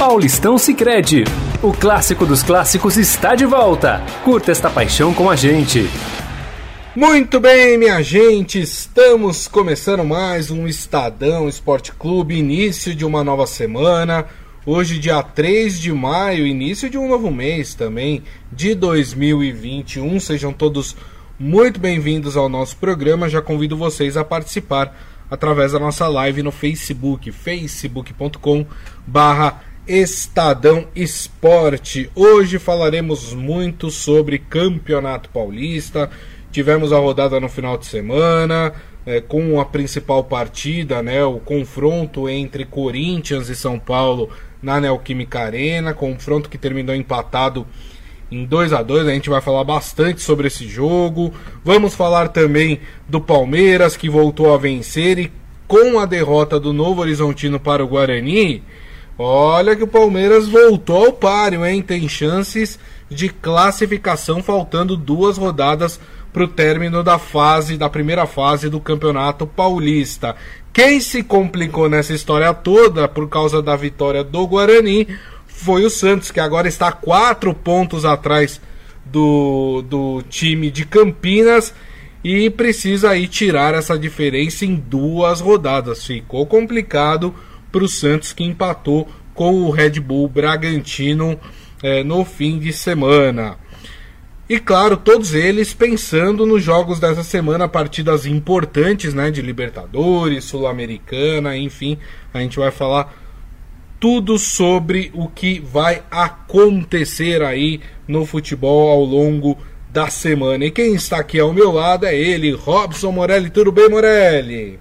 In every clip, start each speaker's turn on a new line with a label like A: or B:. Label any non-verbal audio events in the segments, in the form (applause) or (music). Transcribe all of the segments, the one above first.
A: Paulistão Sicredi. O clássico dos clássicos está de volta. Curta esta paixão com a gente.
B: Muito bem, minha gente, estamos começando mais um Estadão Esporte Clube, início de uma nova semana. Hoje, dia 3 de maio, início de um novo mês também, de 2021. Sejam todos muito bem-vindos ao nosso programa. Já convido vocês a participar através da nossa live no Facebook, facebook.com barra Estadão Esporte. Hoje falaremos muito sobre Campeonato Paulista Tivemos a rodada no final de semana, é, com a principal partida, né, o confronto entre Corinthians e São Paulo na Neoquímica Arena, confronto que terminou empatado em 2 a 2 A gente vai falar bastante sobre esse jogo. Vamos falar também do Palmeiras, que voltou a vencer e com a derrota do Novo Horizontino para o Guarani. Olha que o Palmeiras voltou ao páreo, hein? Tem chances de classificação faltando duas rodadas para o término da fase, da primeira fase do Campeonato Paulista. Quem se complicou nessa história toda por causa da vitória do Guarani foi o Santos, que agora está quatro pontos atrás do, do time de Campinas e precisa aí tirar essa diferença em duas rodadas. Ficou complicado para o Santos que empatou com o Red Bull Bragantino eh, no fim de semana. E claro, todos eles pensando nos jogos dessa semana, partidas importantes, né, de Libertadores, Sul-Americana, enfim, a gente vai falar tudo sobre o que vai acontecer aí no futebol ao longo da semana. E quem está aqui ao meu lado é ele, Robson Morelli. Tudo bem, Morelli?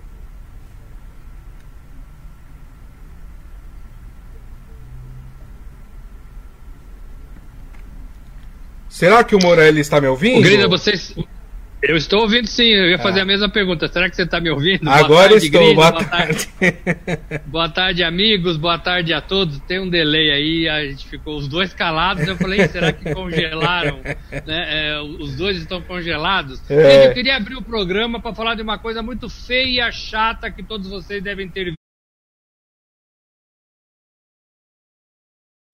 B: Será que o Morelli está me ouvindo?
C: Grida, vocês. Eu estou ouvindo sim, eu ia ah. fazer a mesma pergunta. Será que você está me ouvindo?
B: Agora boa tarde, estou, boa, boa tarde.
C: tarde. boa tarde, amigos, boa tarde a todos. Tem um delay aí, a gente ficou os dois calados. Eu falei, será que congelaram? (laughs) né? é, os dois estão congelados. É. Eu queria abrir o programa para falar de uma coisa muito feia, chata, que todos vocês devem ter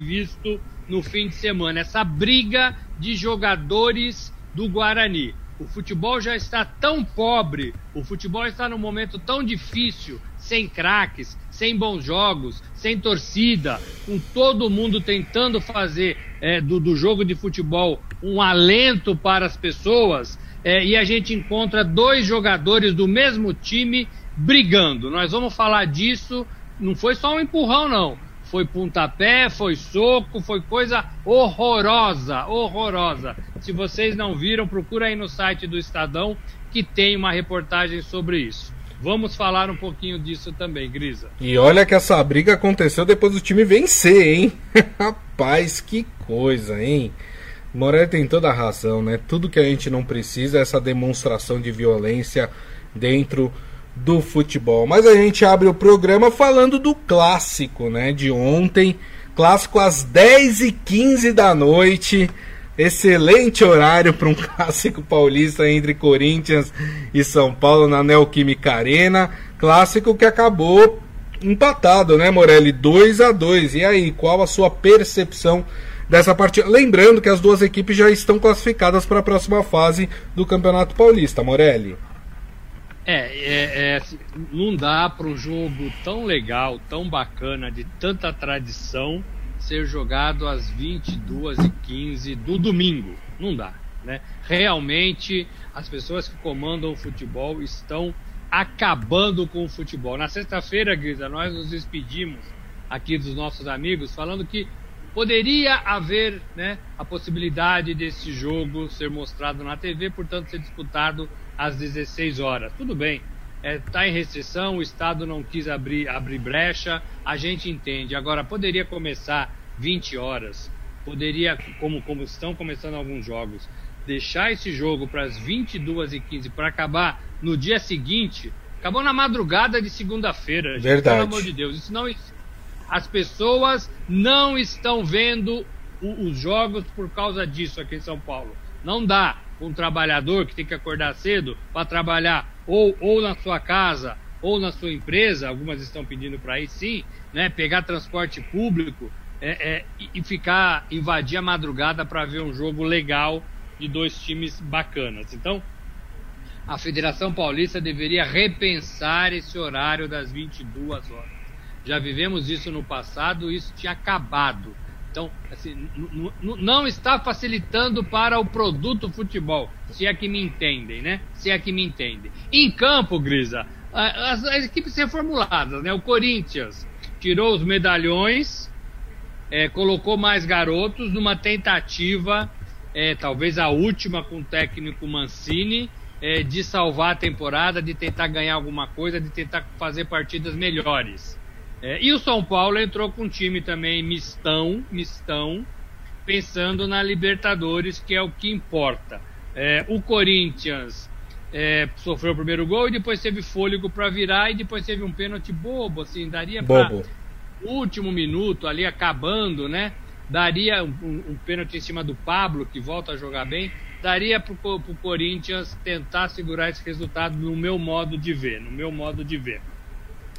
C: visto no fim de semana. Essa briga de jogadores do Guarani. O futebol já está tão pobre, o futebol está num momento tão difícil, sem craques, sem bons jogos, sem torcida, com todo mundo tentando fazer é, do, do, jogo de futebol um alento para as pessoas, é, e a gente encontra dois jogadores do mesmo time brigando. Nós vamos falar disso. Não foi só um empurrão, não foi pontapé, foi soco, foi coisa horrorosa, horrorosa. Se vocês não viram, procura aí no site do Estadão que tem uma reportagem sobre isso. Vamos falar um pouquinho disso também, Grisa.
B: E olha que essa briga aconteceu depois do time vencer, hein? (laughs) Rapaz, que coisa, hein? Morelli tem toda a razão, né? Tudo que a gente não precisa é essa demonstração de violência dentro do futebol. Mas a gente abre o programa falando do clássico, né? De ontem. Clássico às 10h15 da noite. Excelente horário para um (laughs) clássico paulista entre Corinthians e São Paulo na Neoquímica Arena. Clássico que acabou empatado, né, Morelli? 2 a 2 E aí, qual a sua percepção dessa partida? Lembrando que as duas equipes já estão classificadas para a próxima fase do Campeonato Paulista, Morelli.
C: É, é, é não dá para um jogo tão legal, tão bacana, de tanta tradição, ser jogado às 22h15 do domingo. Não dá. Né? Realmente, as pessoas que comandam o futebol estão acabando com o futebol. Na sexta-feira, Grisa, nós nos despedimos aqui dos nossos amigos falando que poderia haver né, a possibilidade desse jogo ser mostrado na TV, portanto ser disputado às 16 horas. Tudo bem, está é, tá em restrição, o Estado não quis abrir, abrir brecha, a gente entende. Agora, poderia começar 20 horas, poderia, como, como estão começando alguns jogos, deixar esse jogo para as 22h15 para acabar no dia seguinte, acabou na madrugada de segunda-feira.
B: Verdade.
C: Pelo amor de Deus, isso não. As pessoas não estão vendo o, os jogos por causa disso aqui em São Paulo. Não dá um trabalhador que tem que acordar cedo para trabalhar ou, ou na sua casa ou na sua empresa, algumas estão pedindo para ir sim, né, pegar transporte público é, é, e ficar, invadir a madrugada para ver um jogo legal de dois times bacanas. Então, a Federação Paulista deveria repensar esse horário das 22 horas. Já vivemos isso no passado, isso tinha acabado. Então, assim, não está facilitando para o produto futebol, se é que me entendem, né? Se é que me entendem. Em campo, Grisa, as, as equipes reformuladas, né? O Corinthians tirou os medalhões, é, colocou mais garotos numa tentativa, é, talvez a última com o técnico Mancini, é, de salvar a temporada, de tentar ganhar alguma coisa, de tentar fazer partidas melhores. É, e o São Paulo entrou com um time também mistão, mistão, pensando na Libertadores, que é o que importa. É, o Corinthians é, sofreu o primeiro gol e depois teve fôlego para virar e depois teve um pênalti bobo, assim, daria para último minuto ali acabando, né? Daria um, um, pênalti em cima do Pablo que volta a jogar bem, daria para o Corinthians tentar segurar esse resultado no meu modo de ver, no meu modo de ver.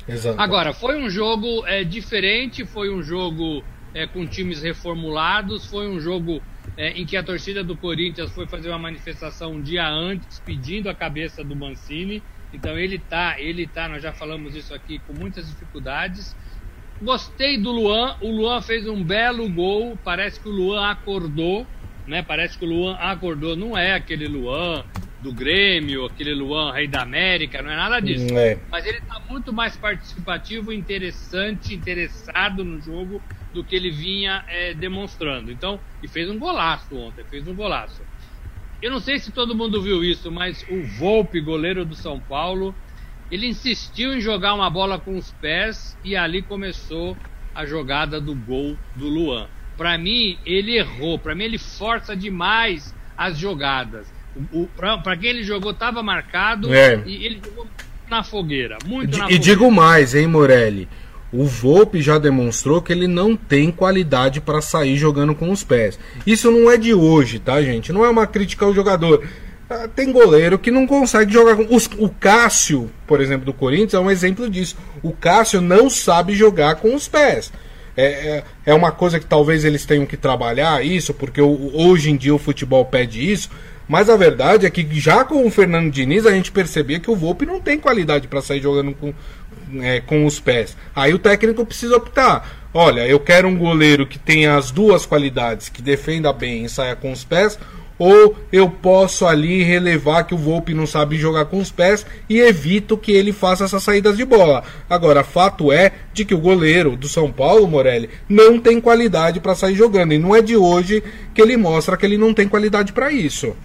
C: Exato. Agora, foi um jogo é, diferente, foi um jogo é, com times reformulados, foi um jogo é, em que a torcida do Corinthians foi fazer uma manifestação um dia antes, pedindo a cabeça do Mancini. Então ele tá, ele tá, nós já falamos isso aqui, com muitas dificuldades. Gostei do Luan, o Luan fez um belo gol, parece que o Luan acordou, né? Parece que o Luan acordou, não é aquele Luan do Grêmio, aquele Luan Rei da América, não é nada disso. É. Mas ele está muito mais participativo, interessante, interessado no jogo do que ele vinha é, demonstrando. Então, e fez um golaço ontem, fez um golaço. Eu não sei se todo mundo viu isso, mas o Volpe, goleiro do São Paulo, ele insistiu em jogar uma bola com os pés e ali começou a jogada do gol do Luan. Para mim, ele errou. Para mim, ele força demais as jogadas. Para quem ele jogou, estava marcado é. e ele jogou na fogueira. Muito
B: e,
C: na
B: fogueira. E digo mais, hein, Morelli? O Volpe já demonstrou que ele não tem qualidade para sair jogando com os pés. Isso não é de hoje, tá, gente? Não é uma crítica ao jogador. Ah, tem goleiro que não consegue jogar com. Os, o Cássio, por exemplo, do Corinthians, é um exemplo disso. O Cássio não sabe jogar com os pés. É, é, é uma coisa que talvez eles tenham que trabalhar isso, porque o, hoje em dia o futebol pede isso. Mas a verdade é que já com o Fernando Diniz a gente percebia que o Volpe não tem qualidade para sair jogando com, é, com os pés. Aí o técnico precisa optar. Olha, eu quero um goleiro que tenha as duas qualidades, que defenda bem e saia com os pés, ou eu posso ali relevar que o Volpe não sabe jogar com os pés e evito que ele faça essas saídas de bola. Agora, fato é de que o goleiro do São Paulo, Morelli, não tem qualidade para sair jogando e não é de hoje que ele mostra que ele não tem qualidade para isso.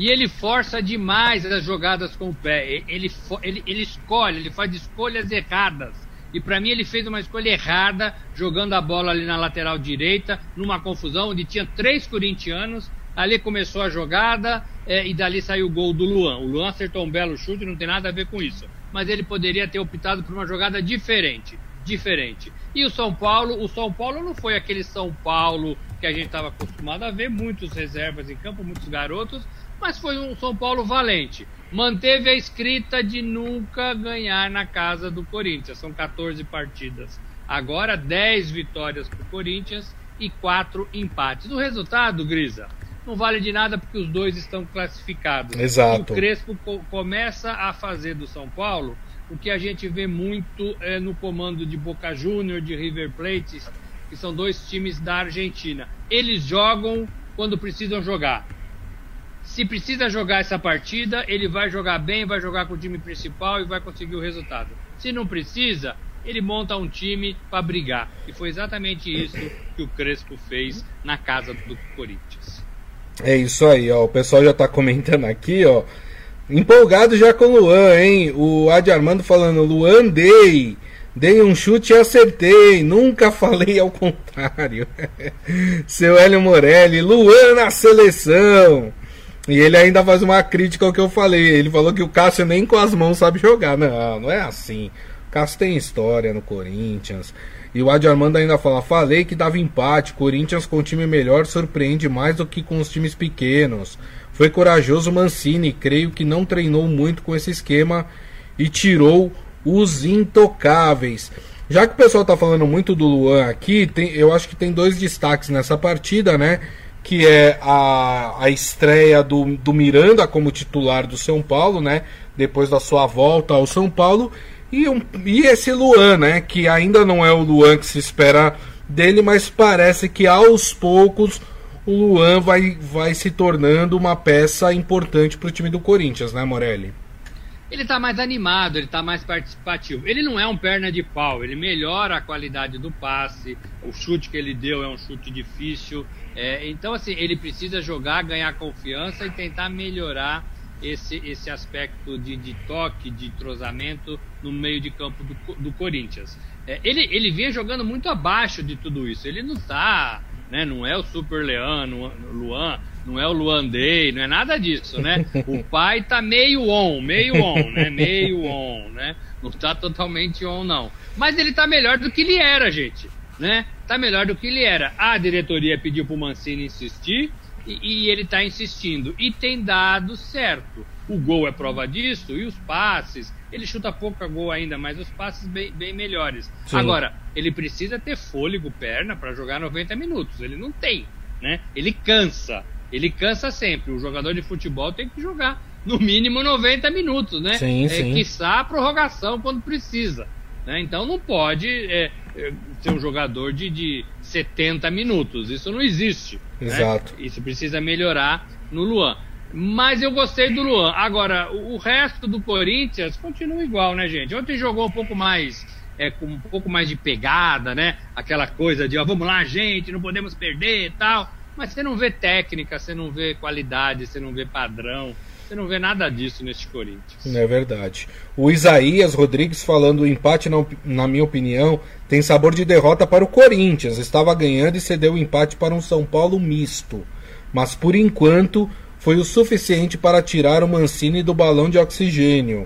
C: E ele força demais as jogadas com o pé. Ele, ele, ele escolhe, ele faz escolhas erradas. E para mim ele fez uma escolha errada, jogando a bola ali na lateral direita, numa confusão onde tinha três corintianos. Ali começou a jogada é, e dali saiu o gol do Luan. O Luan acertou um belo chute, não tem nada a ver com isso. Mas ele poderia ter optado por uma jogada diferente. Diferente. E o São Paulo, o São Paulo não foi aquele São Paulo que a gente estava acostumado a ver, muitos reservas em campo, muitos garotos, mas foi um São Paulo valente. Manteve a escrita de nunca ganhar na casa do Corinthians. São 14 partidas. Agora 10 vitórias para o Corinthians e 4 empates. O resultado, Grisa, não vale de nada porque os dois estão classificados.
B: Exato.
C: E o Crespo co começa a fazer do São Paulo o que a gente vê muito é, no comando de Boca Júnior, de River Plate, que são dois times da Argentina. Eles jogam quando precisam jogar se precisa jogar essa partida, ele vai jogar bem, vai jogar com o time principal e vai conseguir o resultado. Se não precisa, ele monta um time para brigar. E foi exatamente isso que o Crespo fez na casa do Corinthians.
B: É isso aí, ó. O pessoal já tá comentando aqui, ó. Empolgado já com o Luan, hein? O Adi Armando falando, Luan dei. Dei um chute e acertei. Nunca falei ao contrário. (laughs) Seu Hélio Morelli, Luan na seleção. E ele ainda faz uma crítica ao que eu falei. Ele falou que o Cássio nem com as mãos sabe jogar. Não, não é assim. O Cássio tem história no Corinthians. E o Adi Armando ainda fala: falei que dava empate. Corinthians com time melhor surpreende mais do que com os times pequenos. Foi corajoso Mancini. Creio que não treinou muito com esse esquema e tirou os intocáveis. Já que o pessoal tá falando muito do Luan aqui, tem, eu acho que tem dois destaques nessa partida, né? Que é a, a estreia do, do Miranda como titular do São Paulo, né? Depois da sua volta ao São Paulo. E, um, e esse Luan, né? Que ainda não é o Luan que se espera dele, mas parece que aos poucos o Luan vai, vai se tornando uma peça importante para o time do Corinthians, né, Morelli?
C: Ele está mais animado, ele está mais participativo. Ele não é um perna de pau, ele melhora a qualidade do passe, o chute que ele deu é um chute difícil. É, então, assim, ele precisa jogar, ganhar confiança e tentar melhorar esse, esse aspecto de, de toque, de entrosamento no meio de campo do, do Corinthians. É, ele, ele vinha jogando muito abaixo de tudo isso. Ele não está né? Não é o Super Leão, Luan, não é o Luan Day, não é nada disso, né? O (laughs) pai tá meio on, meio on, né? Meio on, né? Não tá totalmente on, não. Mas ele tá melhor do que ele era, gente, né? Tá melhor do que ele era. A diretoria pediu pro Mancini insistir e, e ele tá insistindo. E tem dado certo. O gol é prova disso e os passes ele chuta pouco a gol ainda, mas os passes bem, bem melhores. Sim. Agora, ele precisa ter fôlego, perna para jogar 90 minutos. Ele não tem, né? Ele cansa. Ele cansa sempre. O jogador de futebol tem que jogar no mínimo 90 minutos, né?
B: Sim, é, sim.
C: Quiçá a prorrogação quando precisa. Né? Então não pode é, ser um jogador de, de 70 minutos. Isso não existe.
B: Né? Exato.
C: Né? Isso precisa melhorar no Luan. Mas eu gostei do Luan. Agora, o, resto do Corinthians continua igual, né, gente? Ontem jogou um pouco mais, é, com um pouco mais de pegada, né? Aquela coisa de, ó, vamos lá, gente, não podemos perder e tal. Mas você não vê técnica, você não vê qualidade, você não vê padrão. Você não vê nada disso neste Corinthians.
B: É verdade. O Isaías Rodrigues falando o empate, na, na minha opinião, tem sabor de derrota para o Corinthians. Estava ganhando e cedeu o empate para um São Paulo misto. Mas por enquanto foi o suficiente para tirar o Mancini do balão de oxigênio.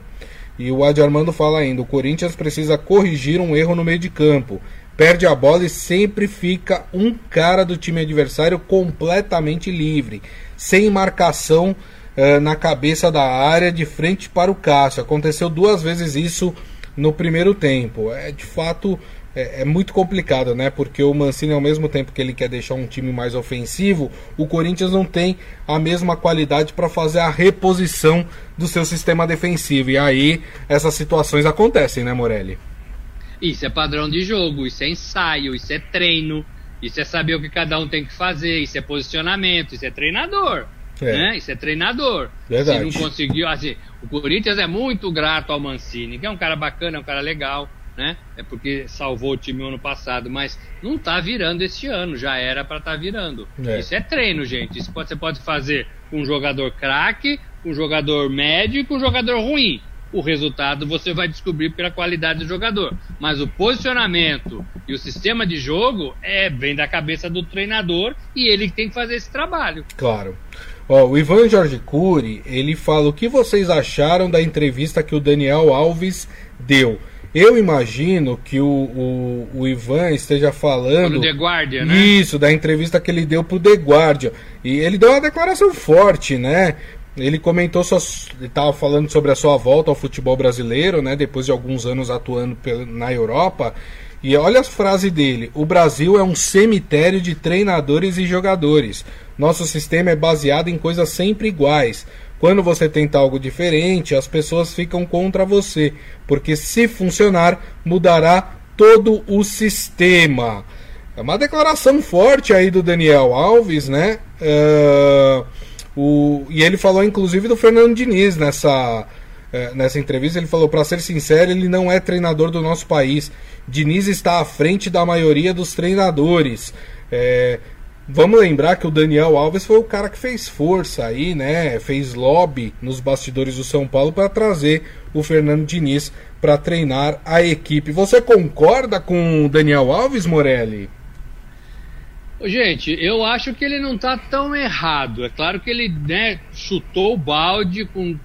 B: E o Adi Armando fala ainda: o Corinthians precisa corrigir um erro no meio de campo. Perde a bola e sempre fica um cara do time adversário completamente livre, sem marcação uh, na cabeça da área de frente para o Cássio. Aconteceu duas vezes isso no primeiro tempo. É de fato é, é, muito complicado, né? Porque o Mancini, ao mesmo tempo que ele quer deixar um time mais ofensivo, o Corinthians não tem a mesma qualidade para fazer a reposição do seu sistema defensivo. E aí essas situações acontecem, né, Morelli?
C: Isso é padrão de jogo, isso é ensaio, isso é treino, isso é saber o que cada um tem que fazer, isso é posicionamento, isso é treinador. É. Né? Isso é treinador.
B: Verdade.
C: Se não conseguiu, assim, o Corinthians é muito grato ao Mancini, que é um cara bacana, é um cara legal né? É porque salvou o time ano passado, mas não tá virando este ano, já era para estar tá virando. É. Isso é treino, gente. Isso pode, você pode fazer com um jogador craque, com um jogador médio e com um jogador ruim. O resultado você vai descobrir pela qualidade do jogador. Mas o posicionamento e o sistema de jogo é bem da cabeça do treinador e ele que tem que fazer esse trabalho.
B: Claro. Ó, o Ivan Jorge Cury, ele fala o que vocês acharam da entrevista que o Daniel Alves deu. Eu imagino que o, o, o Ivan esteja falando.
C: Do The Guardian, né?
B: Isso, da entrevista que ele deu pro The Guardian. E ele deu uma declaração forte, né? Ele comentou só. Ele estava falando sobre a sua volta ao futebol brasileiro, né? Depois de alguns anos atuando na Europa. E olha a frase dele: O Brasil é um cemitério de treinadores e jogadores. Nosso sistema é baseado em coisas sempre iguais. Quando você tenta algo diferente, as pessoas ficam contra você, porque se funcionar, mudará todo o sistema. É uma declaração forte aí do Daniel Alves, né? Uh, o, e ele falou inclusive do Fernando Diniz nessa, uh, nessa entrevista. Ele falou: para ser sincero, ele não é treinador do nosso país. Diniz está à frente da maioria dos treinadores. É, Vamos lembrar que o Daniel Alves foi o cara que fez força aí, né? Fez lobby nos bastidores do São Paulo para trazer o Fernando Diniz para treinar a equipe. Você concorda com o Daniel Alves, Morelli?
C: Gente, eu acho que ele não está tão errado. É claro que ele né, chutou o balde com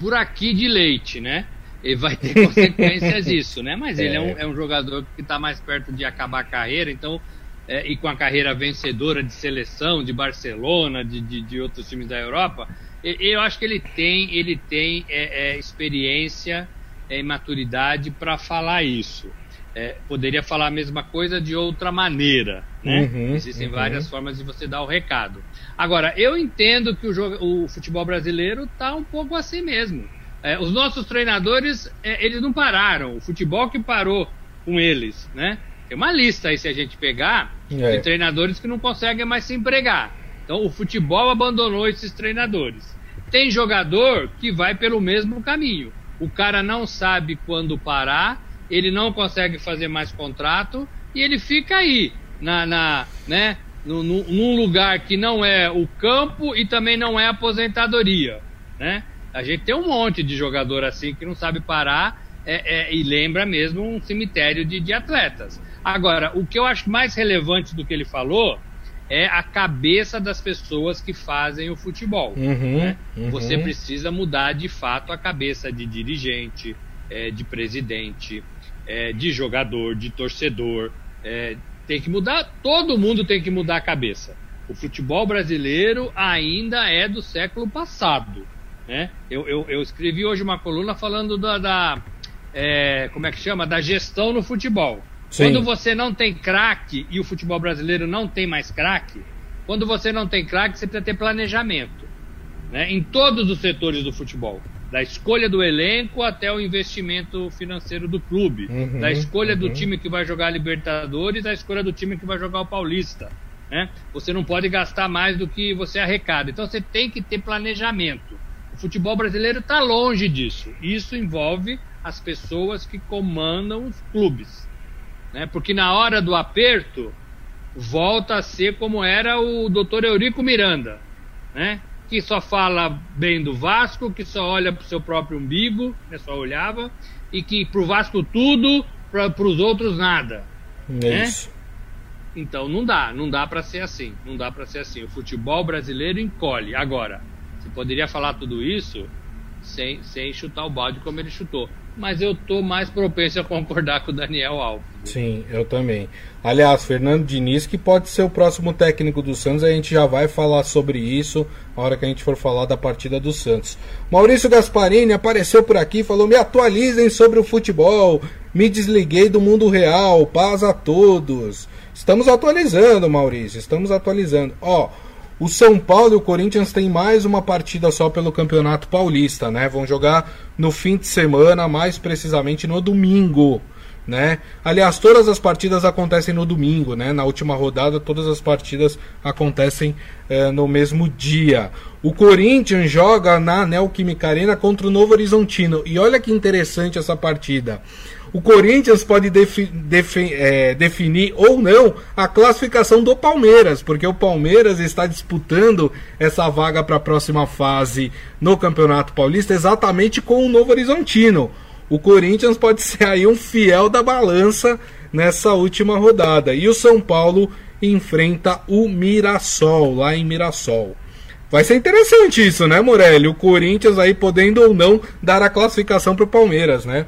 C: por aqui de leite, né? E vai ter (laughs) consequências isso, né? Mas é. ele é um, é um jogador que está mais perto de acabar a carreira, então é, e com a carreira vencedora de seleção, de Barcelona, de, de, de outros times da Europa, eu acho que ele tem, ele tem é, é, experiência é, e maturidade para falar isso. é, poderia falar a mesma coisa de outra maneira, né?
B: Uhum,
C: Existem
B: uhum.
C: várias formas de você dar o recado. Agora, eu entendo que o, jogo, o futebol brasileiro está um pouco assim mesmo. É, os nossos treinadores, eles não pararam. O futebol que parou com eles, né? Tem uma lista aí, se a gente pegar,
B: É.
C: de treinadores que não conseguem mais se empregar. Então, o futebol abandonou esses treinadores. Tem jogador que vai pelo mesmo caminho. O cara não sabe quando parar, ele não consegue fazer mais contrato e ele fica aí, na, na, né, no- no- num lugar que não é o campo e também não é a aposentadoria. Né? A gente tem um monte de jogador assim que não sabe parar é, é, e lembra mesmo um cemitério de, de atletas. Agora, o que eu acho mais relevante do que ele falou é a cabeça das pessoas que fazem o futebol.
B: Uhum,
C: né?
B: uhum.
C: Você precisa mudar de fato a cabeça de dirigente, é, de presidente, é, de jogador, de torcedor. É, tem que mudar, todo mundo tem que mudar a cabeça. O futebol brasileiro ainda é do século passado. Né? Eu, eu, eu escrevi hoje uma coluna falando da, da, é, como é que chama? Da gestão no futebol.
B: Sim.
C: Quando você não tem craque e o futebol brasileiro não tem mais craque, quando você não tem craque, você precisa ter planejamento. Né? Em todos os setores do futebol. Da escolha do elenco até o investimento financeiro do clube.
B: Uhum,
C: da escolha do
B: uhum.
C: time que vai jogar a Libertadores, da escolha do time que vai jogar o Paulista. Né? Você não pode gastar mais do que você arrecada. Então você tem que ter planejamento. O futebol brasileiro está longe disso. Isso envolve as pessoas que comandam os clubes. Né? Porque na hora do aperto, volta a ser como era o doutor Eurico Miranda, né? que só fala bem do Vasco, que só olha para o seu próprio umbigo, né? só olhava, e que para o Vasco tudo, para os outros nada.
B: É
C: né?
B: isso.
C: Então não dá, não dá para ser assim, não dá para ser assim. O futebol brasileiro encolhe. Agora, você poderia falar tudo isso sem, sem chutar o balde como ele chutou. Mas eu tô mais propenso a concordar com o Daniel Alves.
B: Sim, eu também. Aliás, Fernando Diniz, que pode ser o próximo técnico do Santos, a gente já vai falar sobre isso na hora que a gente for falar da partida do Santos. Maurício Gasparini apareceu por aqui falou: me atualizem sobre o futebol, me desliguei do mundo real, paz a todos. Estamos atualizando, Maurício, estamos atualizando. Ó, o São Paulo e o Corinthians têm mais uma partida só pelo Campeonato Paulista, né? Vão jogar no fim de semana, mais precisamente no domingo, né? Aliás, todas as partidas acontecem no domingo, né? Na última rodada, todas as partidas acontecem eh, no mesmo dia. O Corinthians joga na Neoquímica Arena contra o Novo Horizontino. E olha que interessante essa partida. O Corinthians pode defi defi é, definir ou não a classificação do Palmeiras, porque o Palmeiras está disputando essa vaga para a próxima fase no Campeonato Paulista exatamente com o Novo Horizontino. O Corinthians pode (laughs) ser aí um fiel da balança nessa última rodada. E o São Paulo enfrenta o Mirassol, lá em Mirassol. Vai ser interessante isso, né, Morelli? O Corinthians aí podendo ou não dar a classificação para o Palmeiras, né?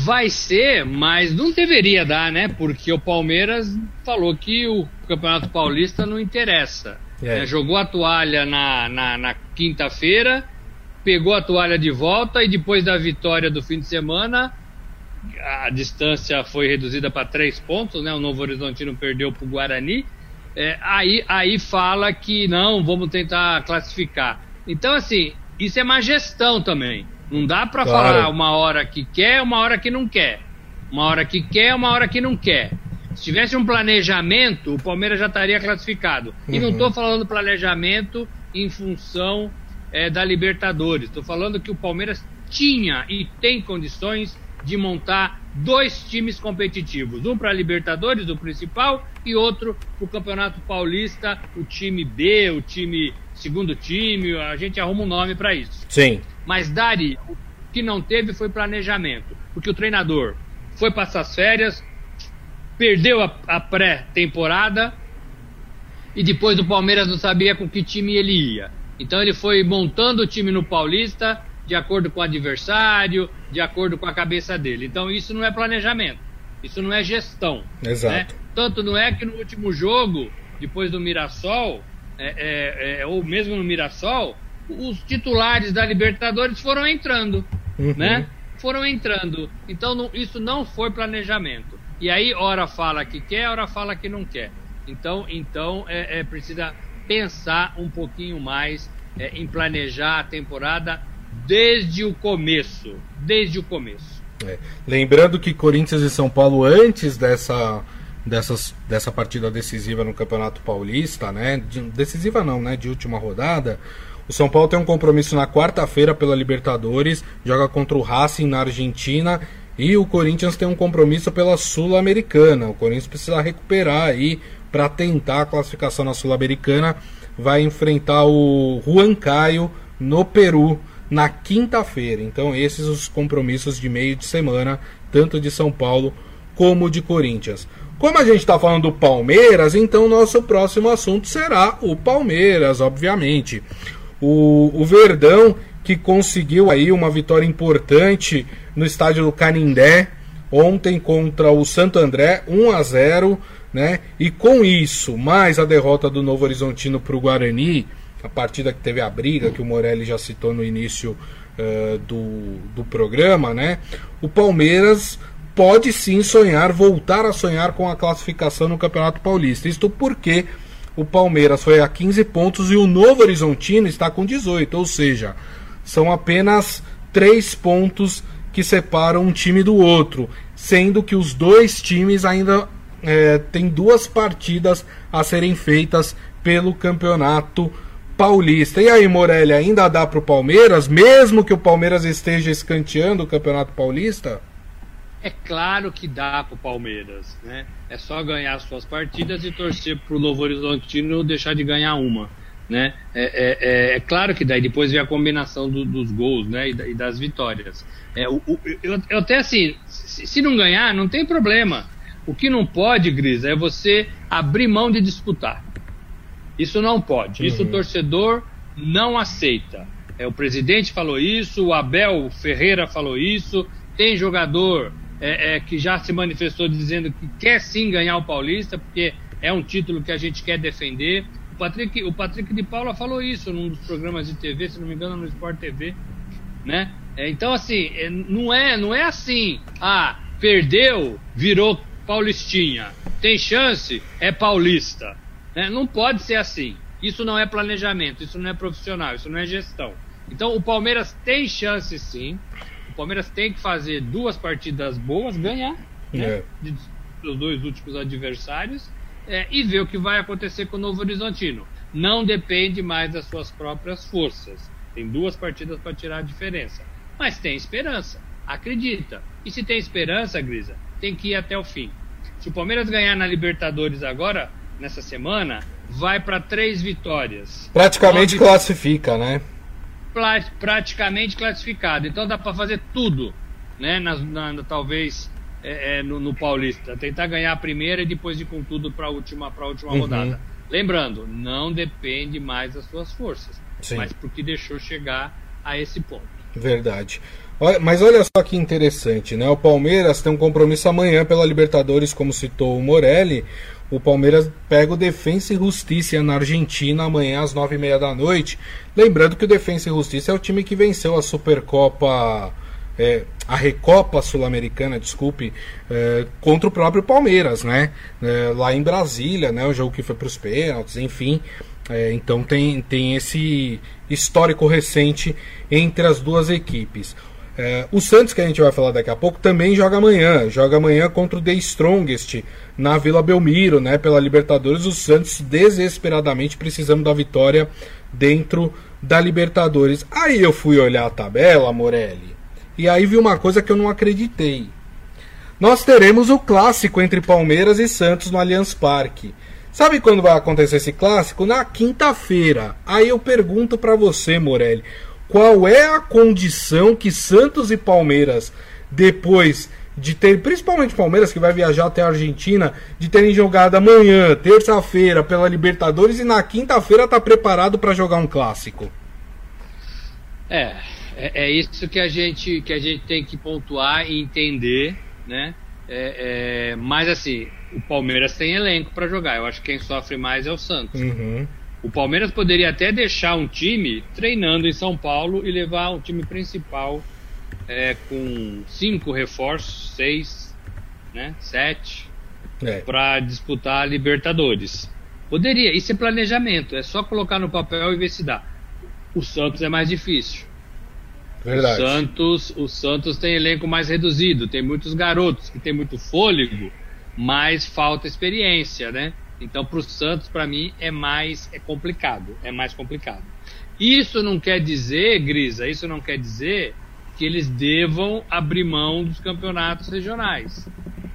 C: Vai ser, mas não deveria dar, né? Porque o Palmeiras falou que o Campeonato Paulista não interessa.
B: É.
C: É, jogou a toalha na, na, na quinta-feira, pegou a toalha de volta e depois da vitória do fim de semana, a distância foi reduzida para três pontos, né? O Novo Horizontino perdeu para o Guarani. É, aí, aí fala que não, vamos tentar classificar. Então, assim, isso é má gestão também. Não dá para
B: Claro.
C: falar uma hora que quer, uma hora que não quer. Uma hora que quer, uma hora que não quer. Se tivesse um planejamento, o Palmeiras já estaria classificado. E não
B: Uhum.
C: estou falando planejamento em função eh, da Libertadores. Estou falando que o Palmeiras tinha e tem condições de montar dois times competitivos. Um para a Libertadores, o principal, e outro para o Campeonato Paulista, o time B, o time segundo time. A gente arruma um nome para isso.
B: Sim.
C: Mas Dari, o que não teve foi planejamento. Porque o treinador foi passar as férias, perdeu a, a pré-temporada e depois o Palmeiras não sabia com que time ele ia. Então ele foi montando o time no Paulista de acordo com o adversário, de acordo com a cabeça dele. Então isso não é planejamento, isso não é gestão.
B: Exato.
C: né? Tanto não é que no último jogo, depois do Mirassol, é, é, é, ou mesmo no Mirassol, os titulares da Libertadores foram entrando,
B: Uhum.
C: né? foram entrando. Então não, isso não foi planejamento. E aí, hora fala que quer, hora fala que não quer. Então, então é, é precisa pensar um pouquinho mais é, em planejar a temporada desde o começo. Desde o começo.
B: É. Lembrando que Corinthians e São Paulo, antes dessa, dessas, dessa partida decisiva no Campeonato Paulista, né? De, decisiva não, né? De última rodada. O São Paulo tem um compromisso na quarta-feira pela Libertadores, joga contra o Racing na Argentina e o Corinthians tem um compromisso pela Sul-Americana. O Corinthians precisa recuperar aí para tentar a classificação na Sul-Americana. Vai enfrentar o Juan Caio no Peru na quinta-feira. Então, esses os compromissos de meio de semana, tanto de São Paulo como de Corinthians. Como a gente está falando do Palmeiras, então nosso próximo assunto será o Palmeiras, obviamente. O, o Verdão que conseguiu aí uma vitória importante no estádio do Canindé ontem contra o Santo André, 1 a 0, né? E com isso, mais a derrota do Novo Horizontino para o Guarani, a partida que teve a briga que o Morelli já citou no início uh, do, do programa, né? O Palmeiras pode sim sonhar, voltar a sonhar com a classificação no Campeonato Paulista. Isto porque o Palmeiras foi a 15 pontos e o Novo Horizontino está com 18, ou seja, são apenas 3 pontos que separam um time do outro, sendo que os dois times ainda é, têm duas partidas a serem feitas pelo Campeonato Paulista. E aí, Morelli, ainda dá para o Palmeiras, mesmo que o Palmeiras esteja escanteando o Campeonato Paulista?
C: É claro que dá para o Palmeiras, né? É só ganhar suas partidas e torcer para o Novo Horizontino deixar de ganhar uma, né? É, é, é, é claro que daí depois vem a combinação do, dos gols, né? E, e das vitórias. É, o, o, eu, eu, até assim, se, se, não ganhar, não tem problema. O que não pode, Gris, é você abrir mão de disputar. Isso não pode. Isso uhum. o torcedor não aceita. É, o presidente falou isso, o Abel Ferreira falou isso, tem jogador é, é, que já se manifestou dizendo que quer sim ganhar o Paulista, porque é um título que a gente quer defender. O Patrick, o Patrick de Paula falou isso num dos programas de TV, se não me engano, no Sport TV, né? É, então, assim, é, não é, não é assim, ah, perdeu, virou paulistinha. Tem chance, é paulista. Né? Não pode ser assim. Isso não é planejamento, isso não é profissional, isso não é gestão. Então, o Palmeiras tem chance sim. O Palmeiras tem que fazer duas partidas boas, ganhar né? é. dos dois últimos adversários é, e ver o que vai acontecer com o Novo Horizontino. Não depende mais das suas próprias forças. Tem duas partidas para tirar a diferença. Mas tem esperança. Acredita. E se tem esperança, Grisa, tem que ir até o fim. Se o Palmeiras ganhar na Libertadores agora, nessa semana, vai para três vitórias.
B: Praticamente Nove... classifica, né?
C: praticamente classificado. Então dá para fazer tudo, né? Na, na talvez é, é, no, no, Paulista, tentar ganhar a primeira e depois ir com tudo para a última, pra última uhum. rodada. Lembrando, não depende mais das suas forças, Sim. mas porque deixou chegar a esse ponto.
B: Verdade. Mas olha só que interessante, né? O Palmeiras tem um compromisso amanhã pela Libertadores, como citou o Morelli. O Palmeiras pega o Defensa e Justiça na Argentina amanhã às nove e meia da noite. Lembrando que o Defensa e Justiça é o time que venceu a Supercopa, é, a Recopa Sul-Americana, desculpe, é, contra o próprio Palmeiras, né? É, lá em Brasília, né? O jogo que foi para os pênaltis, enfim. É, então tem, tem esse histórico recente entre as duas equipes. É, o Santos, que a gente vai falar daqui a pouco, também joga amanhã. Joga amanhã contra o The Strongest na Vila Belmiro, né? Pela Libertadores. O Santos desesperadamente precisando da vitória dentro da Libertadores. Aí eu fui olhar a tabela, Morelli, e aí vi uma coisa que eu não acreditei. Nós teremos o clássico entre Palmeiras e Santos no Allianz Parque. Sabe quando vai acontecer esse clássico? Na quinta-feira. Aí eu pergunto para você, Morelli, qual é a condição que Santos e Palmeiras, depois de ter, principalmente Palmeiras que vai viajar até a Argentina, de terem jogado amanhã, terça-feira, pela Libertadores e na quinta-feira tá preparado para jogar um clássico.
C: É, é, é, isso que a gente que a gente tem que pontuar e entender, né? É, é, mas assim, o Palmeiras tem elenco para jogar. Eu acho que quem sofre mais é o Santos. Uhum. O Palmeiras poderia até deixar um time treinando em São Paulo e levar o time principal é, com cinco reforços, seis, né, sete, é. para disputar a Libertadores. Poderia, isso é planejamento, é só colocar no papel e ver se dá. O Santos é mais difícil. Verdade. O Santos, o Santos tem elenco mais reduzido, tem muitos garotos que tem muito fôlego, mas falta experiência, né? Então, para o Santos, para mim, é mais é complicado, é mais complicado. Isso não quer dizer, Grisa, isso não quer dizer que eles devam abrir mão dos campeonatos regionais.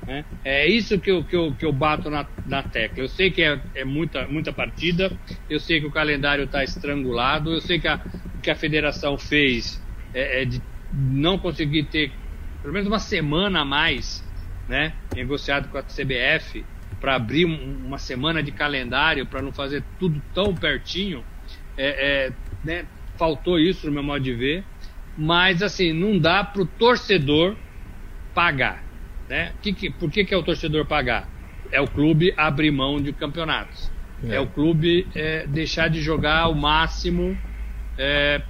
C: Né? É isso que eu, que eu, que eu bato na, na tecla. Eu sei que é, é muita, muita partida, eu sei que o calendário está estrangulado, eu sei que a, que a federação fez é, é de não conseguir ter pelo menos uma semana a mais né, negociado com a CBF para abrir uma semana de calendário para não fazer tudo tão pertinho. É, é, né, faltou isso no meu modo de ver, mas assim não dá para o torcedor pagar, né? Que, que, por que, que é o torcedor pagar? É o clube abrir mão de campeonatos, é, é o clube é, deixar de jogar o máximo é,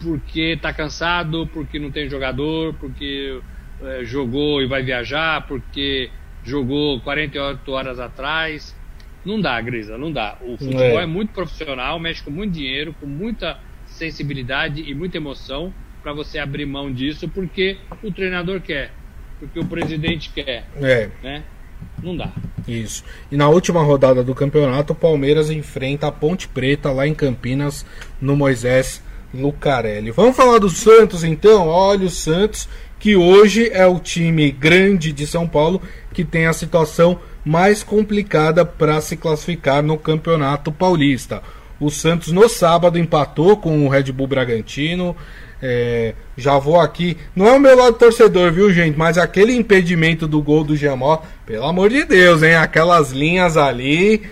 C: porque está cansado, porque não tem jogador, porque é, jogou e vai viajar, porque jogou 48 horas atrás. Não dá, Grisa, não dá. O futebol é. é muito profissional, mexe com muito dinheiro, com muita sensibilidade e muita emoção para você abrir mão disso, porque o treinador quer, porque o presidente quer. É. Né? Não dá.
B: Isso. E na última rodada do campeonato, o Palmeiras enfrenta a Ponte Preta lá em Campinas, no Moisés Lucarelli. Vamos falar do Santos então? Olha o Santos, que hoje é o time grande de São Paulo que tem a situação mais complicada para se classificar no Campeonato Paulista. O Santos no sábado empatou com o Red Bull Bragantino. É, já vou aqui. Não é o meu lado torcedor, viu, gente? Mas aquele impedimento do gol do Jamó, pelo amor de Deus, hein? Aquelas linhas ali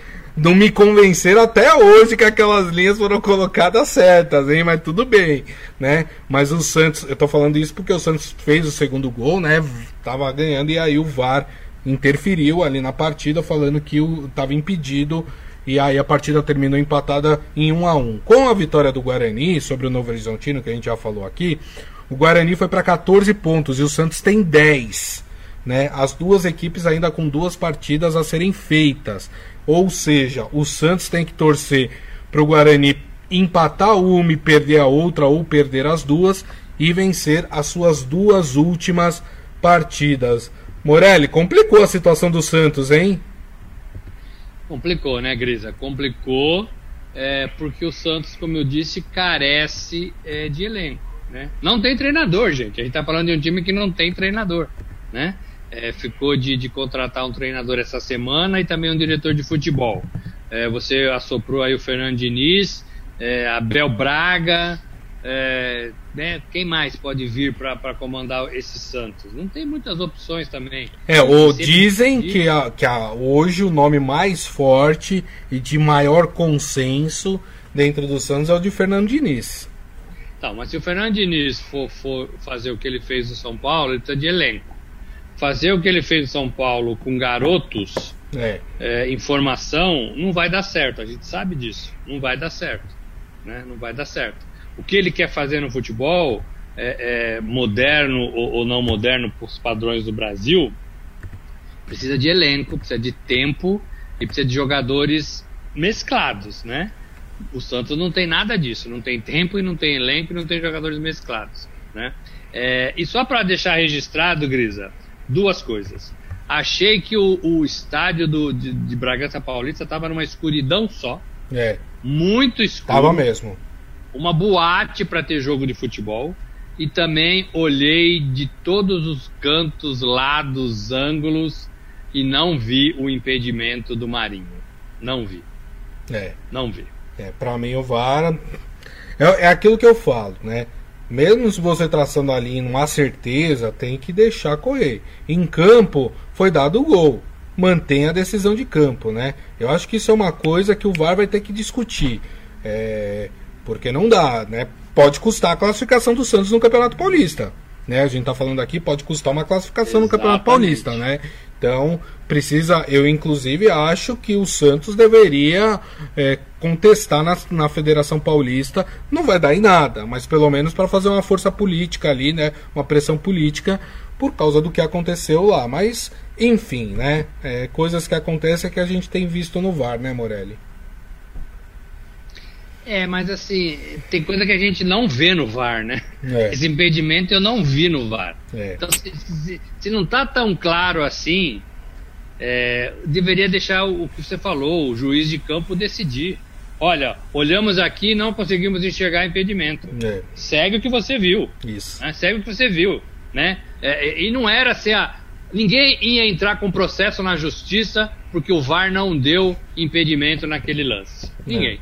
B: não me convenceram até hoje que aquelas linhas foram colocadas certas, hein? Mas tudo bem, né? Mas o Santos, eu tô falando isso porque o Santos fez o segundo gol, né? Tava ganhando e aí o VAR interferiu ali na partida, falando que o tava impedido e aí a partida terminou empatada em 1 a 1. Com a vitória do Guarani sobre o Novo Horizontino, que a gente já falou aqui, o Guarani foi para 14 pontos e o Santos tem 10. Né? As duas equipes ainda com duas partidas a serem feitas. Ou seja, o Santos tem que torcer para o Guarani empatar uma e perder a outra, ou perder as duas, e vencer as suas duas últimas partidas. Morelli, complicou a situação do Santos, hein?
C: Complicou, né, Grisa? Complicou, é, porque o Santos, como eu disse, carece é, de elenco. Né? Não tem treinador, gente. A gente está falando de um time que não tem treinador. Né? É, ficou de, de, contratar um treinador essa semana e também um diretor de futebol. É, você assoprou aí o Fernando Diniz, é, Abel Braga, é, né, quem mais pode vir para comandar esse Santos? Não tem muitas opções também.
B: É, ou dizem que, a, que a, hoje o nome mais forte e de maior consenso dentro do Santos é o de Fernando Diniz.
C: Tá, mas se o Fernando Diniz for, for fazer o que ele fez no São Paulo, ele está de elenco fazer o que ele fez em São Paulo com garotos, é. É, informação, não vai dar certo. A gente sabe disso. Não vai dar certo. Né? Não vai dar certo. O que ele quer fazer no futebol, é, é moderno ou, ou, não moderno por padrões do Brasil, precisa de elenco, precisa de tempo e precisa de jogadores mesclados, né? O Santos não tem nada disso, não tem tempo e não tem elenco e não tem jogadores mesclados, né? É, e só para deixar registrado, Grisa, duas coisas. Achei que o, o estádio do, de, de Bragança Paulista estava numa escuridão só.
B: É.
C: Muito escuro.
B: Tava mesmo.
C: Uma boate para ter jogo de futebol. E também olhei de todos os cantos, lados, ângulos e não vi o impedimento do Marinho. Não vi.
B: É.
C: Não vi.
B: É, para mim o VAR é, é aquilo que eu falo, né? Mesmo se você traçando a linha não há certeza, tem que deixar correr. Em campo foi dado o gol. Mantém a decisão de campo, né? Eu acho que isso é uma coisa que o VAR vai ter que discutir. É, porque não dá, né? Pode custar a classificação do Santos no Campeonato Paulista. Né? A gente está falando aqui, pode custar uma classificação Exatamente. no Campeonato Paulista, né? Então, precisa, eu inclusive acho que o Santos deveria é, contestar na, na Federação Paulista. Não vai dar em nada, mas pelo menos para fazer uma força política ali, né? Uma pressão política por causa do que aconteceu lá. Mas, enfim, né? É, coisas que acontecem que a gente tem visto no VAR, né, Morelli?
C: É, mas assim, tem coisa que a gente não vê no VAR, né? É. Esse impedimento eu não vi no VAR. É. Então, se, se, se, não está tão claro assim, é, deveria deixar o, o, que você falou, o juiz de campo decidir. Olha, olhamos aqui e não conseguimos enxergar impedimento. É. Segue o que você viu.
B: Isso.
C: Né? Segue o que você viu, né? É, e não era ser a, ninguém ia entrar com processo na justiça porque o VAR não deu impedimento naquele lance. Ninguém.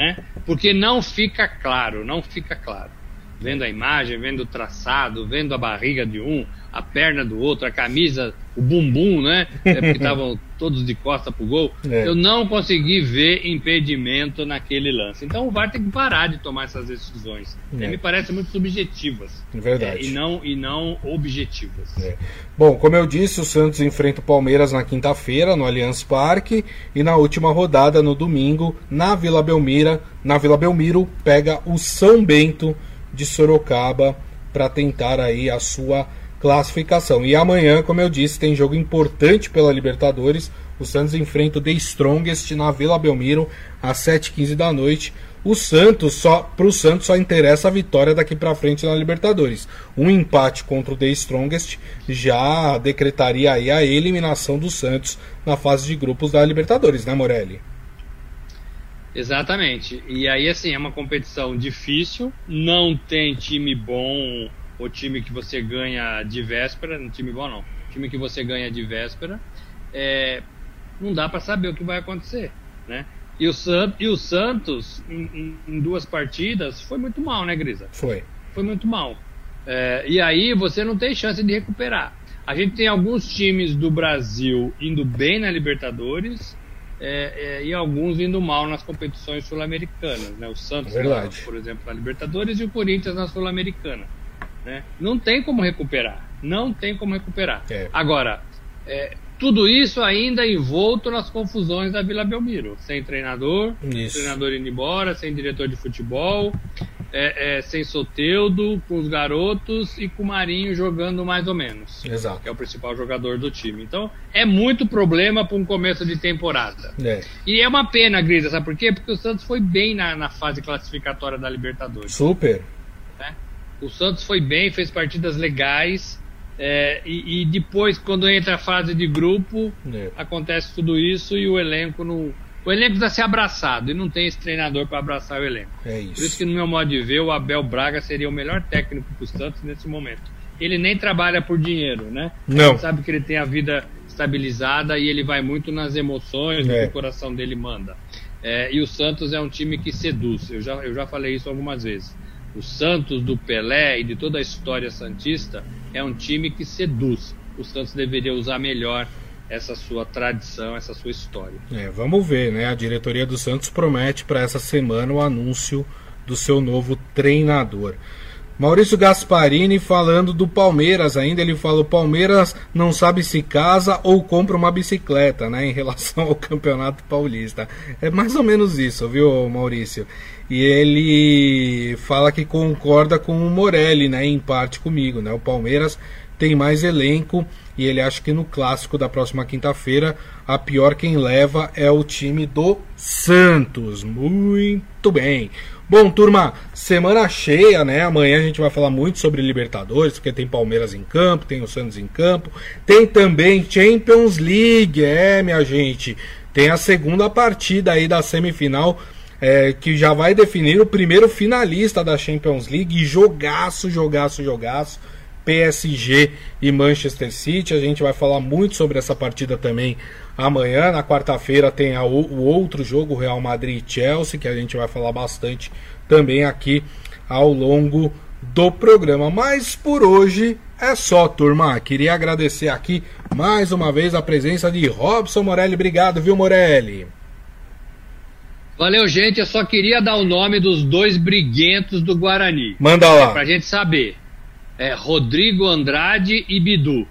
C: Né? porque não fica claro, não fica claro. Vendo a imagem, vendo o traçado, vendo a barriga de um, a perna do outro, a camisa, o bumbum, né? É porque (laughs) estavam todos de costa pro gol. É. Eu não consegui ver impedimento naquele lance. Então o VAR tem que parar de tomar essas decisões. É. Me parece muito subjetivas.
B: Verdade.
C: É, e, não, e não objetivas.
B: É. Bom, como eu disse, o Santos enfrenta o Palmeiras na quinta-feira, no Allianz Parque. E na última rodada, no domingo, na Vila Belmira, na Vila Belmiro, pega o São Bento de Sorocaba para tentar aí a sua classificação. E amanhã, como eu disse, tem jogo importante pela Libertadores. O Santos enfrenta o The Strongest na Vila Belmiro às 7h15 da noite. O Santos só para o Santos só interessa a vitória daqui para frente na Libertadores. Um empate contra o The Strongest já decretaria aí a eliminação do Santos na fase de grupos da Libertadores, né, Morelli?
C: Exatamente. E aí assim é uma competição difícil, não tem time bom o time que você ganha de véspera, não time bom não, time que você ganha de véspera, é, não dá para saber o que vai acontecer, né? E o, San, e o Santos, em, em, duas partidas, foi muito mal, né, Grisa?
B: Foi.
C: Foi muito mal. É, e aí você não tem chance de recuperar. A gente tem alguns times do Brasil indo bem na Libertadores é, é, e alguns indo mal nas competições sul-americanas. Né? O Santos, por exemplo, na Libertadores e o Corinthians na Sul-Americana. Né? Não tem como recuperar. Não tem como recuperar. É. Agora, é, tudo isso ainda envolto nas confusões da Vila Belmiro. Sem treinador, isso. treinador indo embora, sem diretor de futebol, é, é, sem Soteudo, com os garotos e com o Marinho jogando mais ou menos.
B: Exato.
C: Que é o principal jogador do time. Então, é muito problema para um começo de temporada.
B: É.
C: E é uma pena, Grisa, sabe por quê? Porque o Santos foi bem na, na fase classificatória da Libertadores.
B: Super.
C: O Santos foi bem, fez partidas legais. É, e, e, depois, quando entra a fase de grupo, é. acontece tudo isso e o elenco não. O elenco precisa ser abraçado e não tem esse treinador para abraçar o elenco.
B: É isso.
C: Por isso que, no meu modo de ver, o Abel Braga seria o melhor técnico para o Santos nesse momento. Ele nem trabalha por dinheiro, né?
B: Não.
C: sabe que ele tem a vida estabilizada e ele vai muito nas emoções, é. que o coração dele manda. É, e o Santos é um time que seduz. Eu já, eu já falei isso algumas vezes o Santos do Pelé e de toda a história santista é um time que seduz. O Santos deveria usar melhor essa sua tradição, essa sua história.
B: É, vamos ver, né? A diretoria do Santos promete para essa semana o anúncio do seu novo treinador. Maurício Gasparini falando do Palmeiras ainda, ele fala: o Palmeiras não sabe se casa ou compra uma bicicleta, né? Em relação ao (laughs) Campeonato Paulista. É mais ou menos isso, viu, Maurício? E ele fala que concorda com o Morelli, né? Em parte comigo, né? O Palmeiras tem mais elenco e ele acha que no clássico da próxima quinta-feira a pior quem leva é o time do Santos. Muito bem. Bom, turma, semana cheia, né? Amanhã a gente vai falar muito sobre Libertadores, porque tem Palmeiras em campo, tem o Santos em campo, tem também Champions League, é, minha gente. Tem a segunda partida aí da semifinal, é, que já vai definir o primeiro finalista da Champions League. Jogaço, jogaço, jogaço. PSG e Manchester City. A gente vai falar muito sobre essa partida também Amanhã, na quarta-feira, tem a, o outro jogo, Real Madrid e Chelsea, que a gente vai falar bastante também aqui ao longo do programa. Mas por hoje é só, turma. Queria agradecer aqui mais uma vez a presença de Robson Morelli. Obrigado, viu, Morelli?
C: Valeu, gente. Eu só queria dar o nome dos dois briguentos do Guarani.
B: Manda lá.
C: É, pra gente saber. É Rodrigo Andrade e Bidu.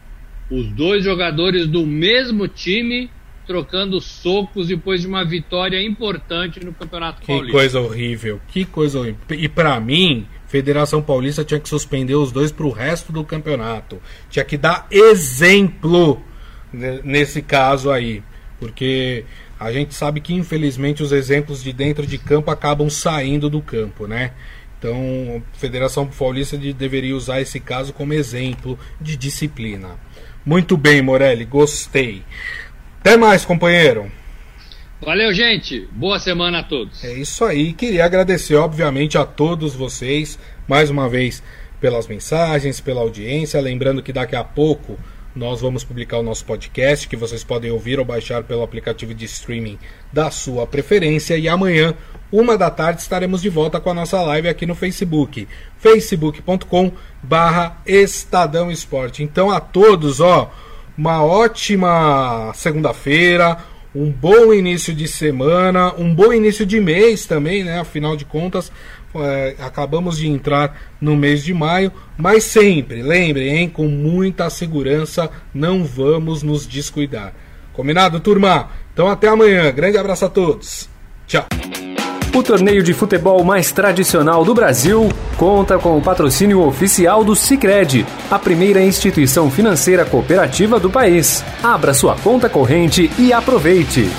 C: Os dois jogadores do mesmo time trocando socos depois de uma vitória importante no Campeonato
B: que
C: Paulista.
B: Que coisa horrível, que coisa horrível. E para mim, Federação Paulista tinha que suspender os dois para o resto do campeonato. Tinha que dar exemplo nesse caso aí, porque a gente sabe que infelizmente os exemplos de dentro de campo acabam saindo do campo, né? Então, a Federação Paulista deveria usar esse caso como exemplo de disciplina. Muito bem, Morelli, gostei. Até mais, companheiro.
C: Valeu, gente. Boa semana a todos.
B: É isso aí. Queria agradecer, obviamente, a todos vocês, mais uma vez, pelas mensagens, pela audiência. Lembrando que daqui a pouco nós vamos publicar o nosso podcast, que vocês podem ouvir ou baixar pelo aplicativo de streaming da sua preferência. E amanhã, uma da tarde, estaremos de volta com a nossa live aqui no Facebook, facebook.com barra Estadão Esporte. Então a todos, ó uma ótima segunda-feira, um bom início de semana, um bom início de mês também, né? Afinal de contas, é, acabamos de entrar no mês de maio, mas sempre, lembrem, hein, com muita segurança, não vamos nos descuidar. Combinado, turma? Então até amanhã. Grande abraço a todos. Tchau.
A: O torneio de futebol mais tradicional do Brasil conta com o patrocínio oficial do Sicredi, a primeira instituição financeira cooperativa do país. Abra sua conta corrente e aproveite.